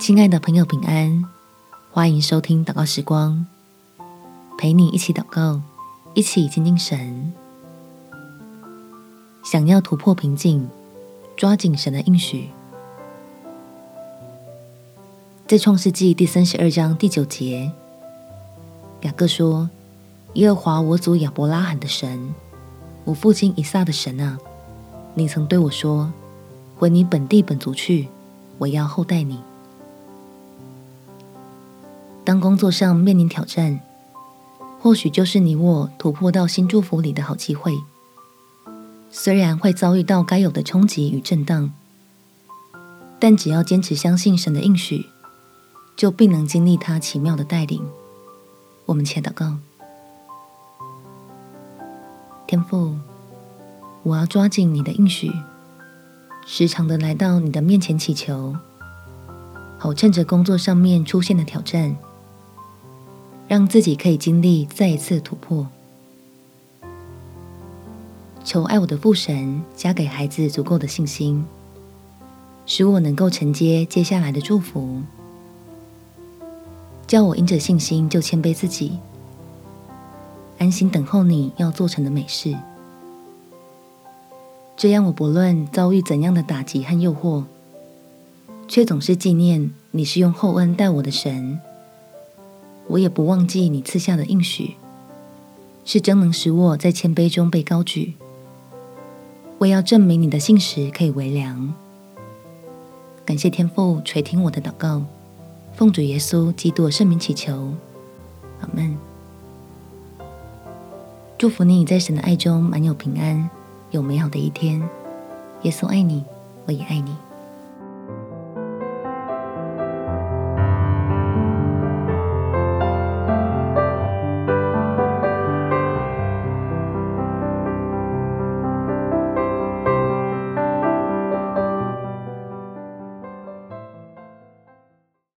亲爱的朋友，平安！欢迎收听祷告时光，陪你一起祷告，一起亲近神。想要突破瓶颈，抓紧神的应许。在创世纪第三十二章第九节，雅各说：“耶和华我祖亚伯拉罕的神，我父亲以撒的神啊，你曾对我说，回你本地本族去，我要厚待你。”当工作上面临挑战，或许就是你我突破到新祝福里的好机会。虽然会遭遇到该有的冲击与震荡，但只要坚持相信神的应许，就必能经历他奇妙的带领。我们且祷告：天父，我要抓紧你的应许，时常的来到你的面前祈求，好趁着工作上面出现的挑战。让自己可以经历再一次突破。求爱我的父神加给孩子足够的信心，使我能够承接接下来的祝福。叫我因着信心就谦卑自己，安心等候你要做成的美事。这样我不论遭遇怎样的打击和诱惑，却总是纪念你是用厚恩待我的神。我也不忘记你赐下的应许，是真能使我在谦卑中被高举。我要证明你的信实可以为良。感谢天父垂听我的祷告，奉主耶稣基督的圣名祈求，阿门。祝福你在神的爱中满有平安，有美好的一天。耶稣爱你，我也爱你。